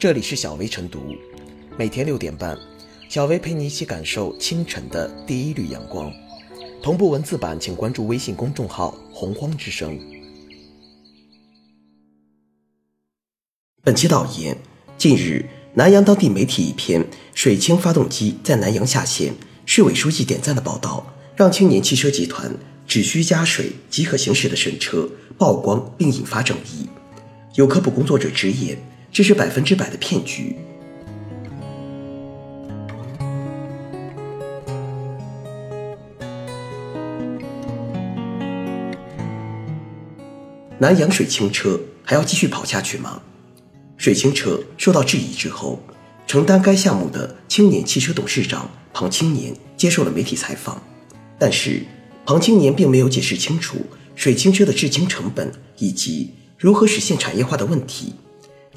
这里是小薇晨读，每天六点半，小薇陪你一起感受清晨的第一缕阳光。同步文字版，请关注微信公众号“洪荒之声”。本期导言：近日，南阳当地媒体一篇“水清发动机在南阳下线，市委书记点赞”的报道，让青年汽车集团只需加水即可行驶的神车曝光并引发争议。有科普工作者直言，这是百分之百的骗局。南阳水清车还要继续跑下去吗？水清车受到质疑之后，承担该项目的青年汽车董事长庞青年接受了媒体采访，但是庞青年并没有解释清楚水清车的制氢成本以及。如何实现产业化的问题，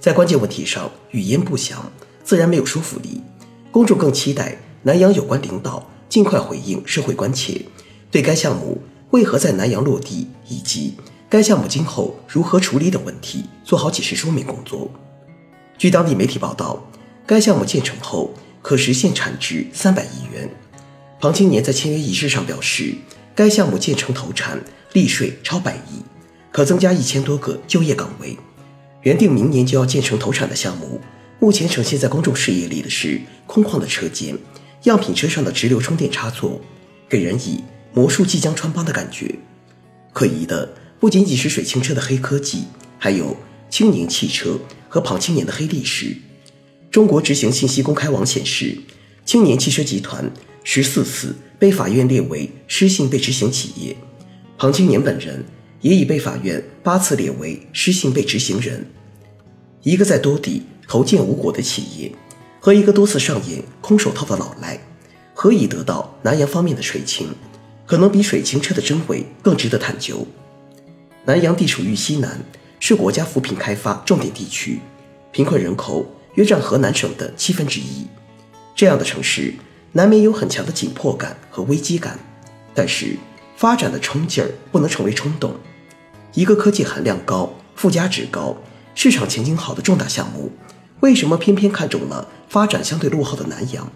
在关键问题上语焉不详，自然没有说服力。公众更期待南阳有关领导尽快回应社会关切，对该项目为何在南阳落地以及该项目今后如何处理等问题做好解释说明工作。据当地媒体报道，该项目建成后可实现产值三百亿元。庞青年在签约仪式上表示，该项目建成投产，利税超百亿。可增加一千多个就业岗位。原定明年就要建成投产的项目，目前呈现在公众视野里的是空旷的车间、样品车上的直流充电插座，给人以魔术即将穿帮的感觉。可疑的不仅仅是水清车的黑科技，还有青年汽车和庞青年的黑历史。中国执行信息公开网显示，青年汽车集团十四次被法院列为失信被执行企业，庞青年本人。也已被法院八次列为失信被执行人。一个在多地投建无果的企业，和一个多次上演空手套的老赖，何以得到南阳方面的水清？可能比水清车的真伪更值得探究。南阳地处豫西南，是国家扶贫开发重点地区，贫困人口约占河南省的七分之一。这样的城市难免有很强的紧迫感和危机感，但是发展的冲劲儿不能成为冲动。一个科技含量高、附加值高、市场前景好的重大项目，为什么偏偏看中了发展相对落后的南阳？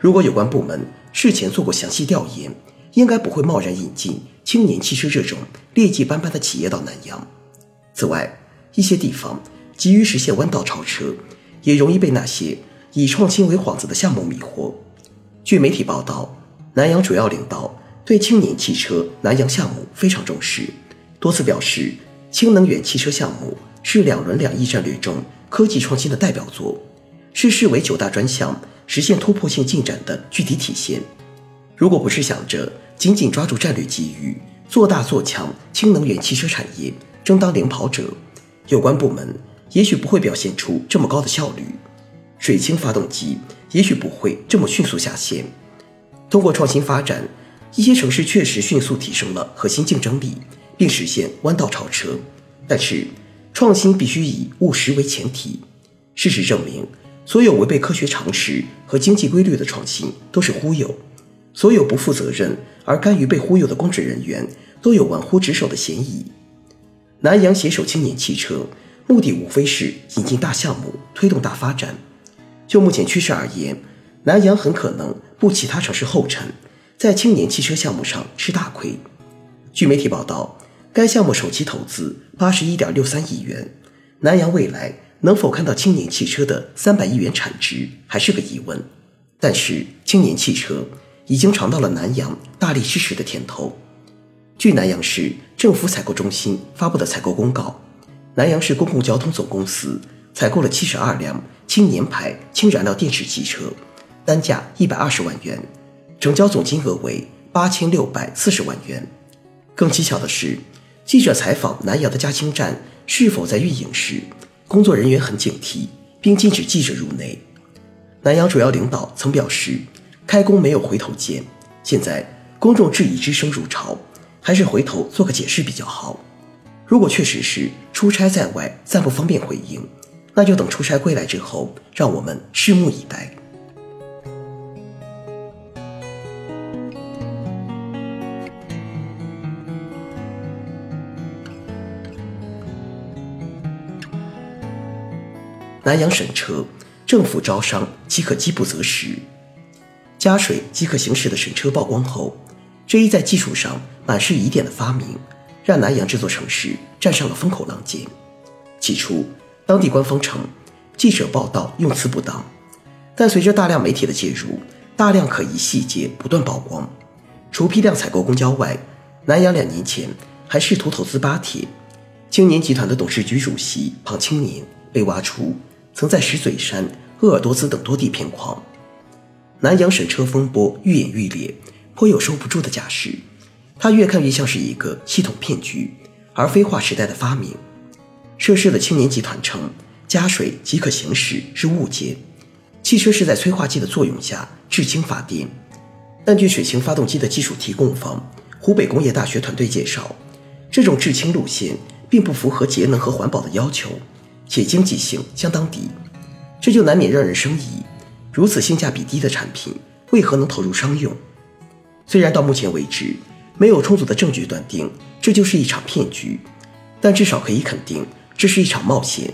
如果有关部门事前做过详细调研，应该不会贸然引进青年汽车这种劣迹斑斑的企业到南阳。此外，一些地方急于实现弯道超车，也容易被那些以创新为幌子的项目迷惑。据媒体报道，南阳主要领导对青年汽车南阳项目非常重视。多次表示，氢能源汽车项目是两轮两翼战略中科技创新的代表作，是视为九大专项实现突破性进展的具体体现。如果不是想着紧紧抓住战略机遇，做大做强氢能源汽车产业，争当领跑者，有关部门也许不会表现出这么高的效率，水氢发动机也许不会这么迅速下线。通过创新发展，一些城市确实迅速提升了核心竞争力。并实现弯道超车，但是创新必须以务实为前提。事实证明，所有违背科学常识和经济规律的创新都是忽悠，所有不负责任而甘于被忽悠的公职人员都有玩忽职守的嫌疑。南阳携手青年汽车，目的无非是引进大项目，推动大发展。就目前趋势而言，南阳很可能步其他城市后尘，在青年汽车项目上吃大亏。据媒体报道。该项目首期投资八十一点六三亿元，南阳未来能否看到青年汽车的三百亿元产值还是个疑问。但是青年汽车已经尝到了南阳大力支持的甜头。据南阳市政府采购中心发布的采购公告，南阳市公共交通总公司采购了七十二辆青年牌氢燃料电池汽车，单价一百二十万元，成交总金额为八千六百四十万元。更蹊跷的是。记者采访南阳的加氢站是否在运营时，工作人员很警惕，并禁止记者入内。南阳主要领导曾表示，开工没有回头箭。现在公众质疑之声如潮，还是回头做个解释比较好。如果确实是出差在外，暂不方便回应，那就等出差归来之后，让我们拭目以待。南阳审车，政府招商即可饥不择食，加水即可行驶的审车曝光后，这一在技术上满是疑点的发明，让南阳这座城市站上了风口浪尖。起初，当地官方称记者报道用词不当，但随着大量媒体的介入，大量可疑细节不断曝光。除批量采购公交外，南阳两年前还试图投资巴铁，青年集团的董事局主席庞青年被挖出曾在石嘴山、鄂尔多斯等多地骗矿。南阳省车风波愈演愈烈，颇有收不住的架势。它越看越像是一个系统骗局，而非划时代的发明。涉事的青年集团称，加水即可行驶是误解，汽车是在催化剂的作用下制氢发电。但据水氢发动机的技术提供方湖北工业大学团队介绍，这种制氢路线并不符合节能和环保的要求，且经济性相当低，这就难免让人生疑：如此性价比低的产品，为何能投入商用？虽然到目前为止没有充足的证据断定这就是一场骗局，但至少可以肯定这是一场冒险。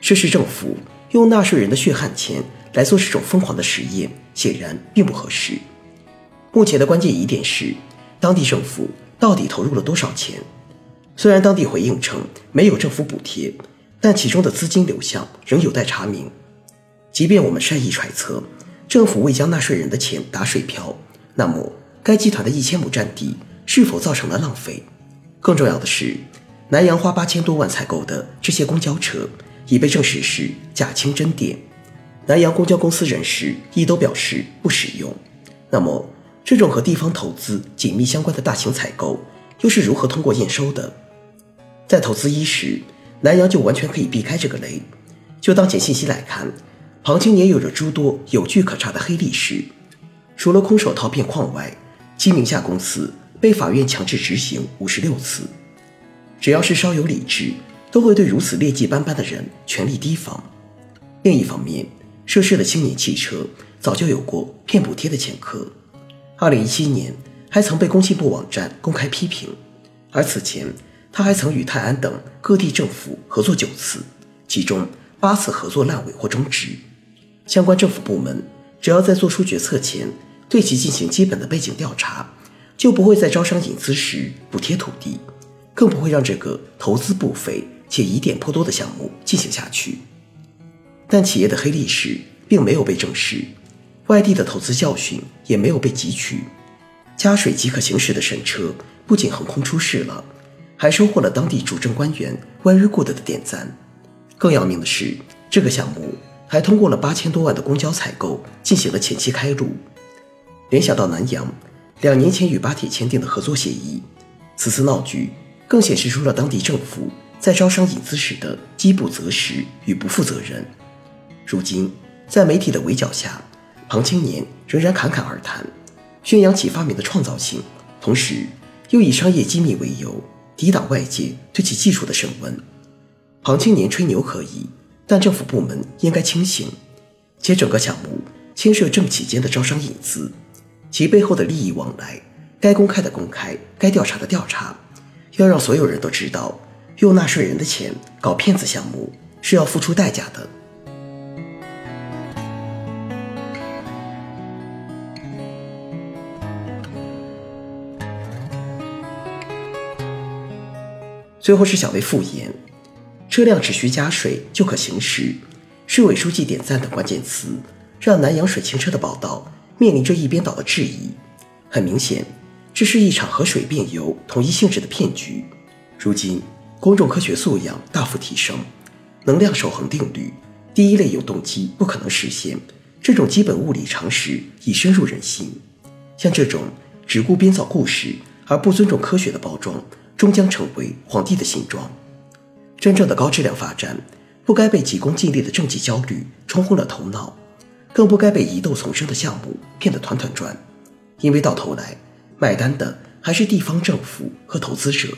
涉事政府用纳税人的血汗钱来做这种疯狂的实验，显然并不合适。目前的关键疑点是，当地政府到底投入了多少钱？虽然当地回应称没有政府补贴，但其中的资金流向仍有待查明。即便我们善意揣测，政府未将纳税人的钱打水漂，那么该集团的一千亩占地是否造成了浪费？更重要的是，南阳花八千多万采购的这些公交车已被证实是假清真电，南阳公交公司人士亦都表示不使用。那么？这种和地方投资紧密相关的大型采购，又是如何通过验收的？在投资伊始，南阳就完全可以避开这个雷。就当前信息来看，庞青年有着诸多有据可查的黑历史。除了空手套骗矿外，其名下公司被法院强制执行五十六次。只要是稍有理智，都会对如此劣迹斑斑的人全力提防。另一方面，涉事的青年汽车早就有过骗补贴的前科。二零一七年，还曾被工信部网站公开批评，而此前他还曾与泰安等各地政府合作九次，其中八次合作烂尾或终止。相关政府部门只要在做出决策前对其进行基本的背景调查，就不会在招商引资时补贴土地，更不会让这个投资不菲且疑点颇多的项目进行下去。但企业的黑历史并没有被证实。外地的投资教训也没有被汲取，加水即可行驶的神车不仅横空出世了，还收获了当地主政官员 very good 的点赞。更要命的是，这个项目还通过了八千多万的公交采购进行了前期开路。联想到南阳两年前与巴铁签订的合作协议，此次闹剧更显示出了当地政府在招商引资时的饥不择食与不负责任。如今，在媒体的围剿下，庞青年仍然侃侃而谈，宣扬其发明的创造性，同时又以商业机密为由抵挡外界对其技术的审问。庞青年吹牛可以，但政府部门应该清醒。且整个项目牵涉政企间的招商引资，其背后的利益往来，该公开的公开，该调查的调查，要让所有人都知道，用纳税人的钱搞骗子项目是要付出代价的。最后是小微复言，车辆只需加水就可行驶，市委书记点赞等关键词，让南阳水清车的报道面临着一边倒的质疑。很明显，这是一场和水变油同一性质的骗局。如今，公众科学素养大幅提升，能量守恒定律、第一类有动机不可能实现，这种基本物理常识已深入人心。像这种只顾编造故事而不尊重科学的包装。终将成为皇帝的新装。真正的高质量发展，不该被急功近利的政绩焦虑冲昏了头脑，更不该被疑窦丛生的项目骗得团团转。因为到头来，买单的还是地方政府和投资者。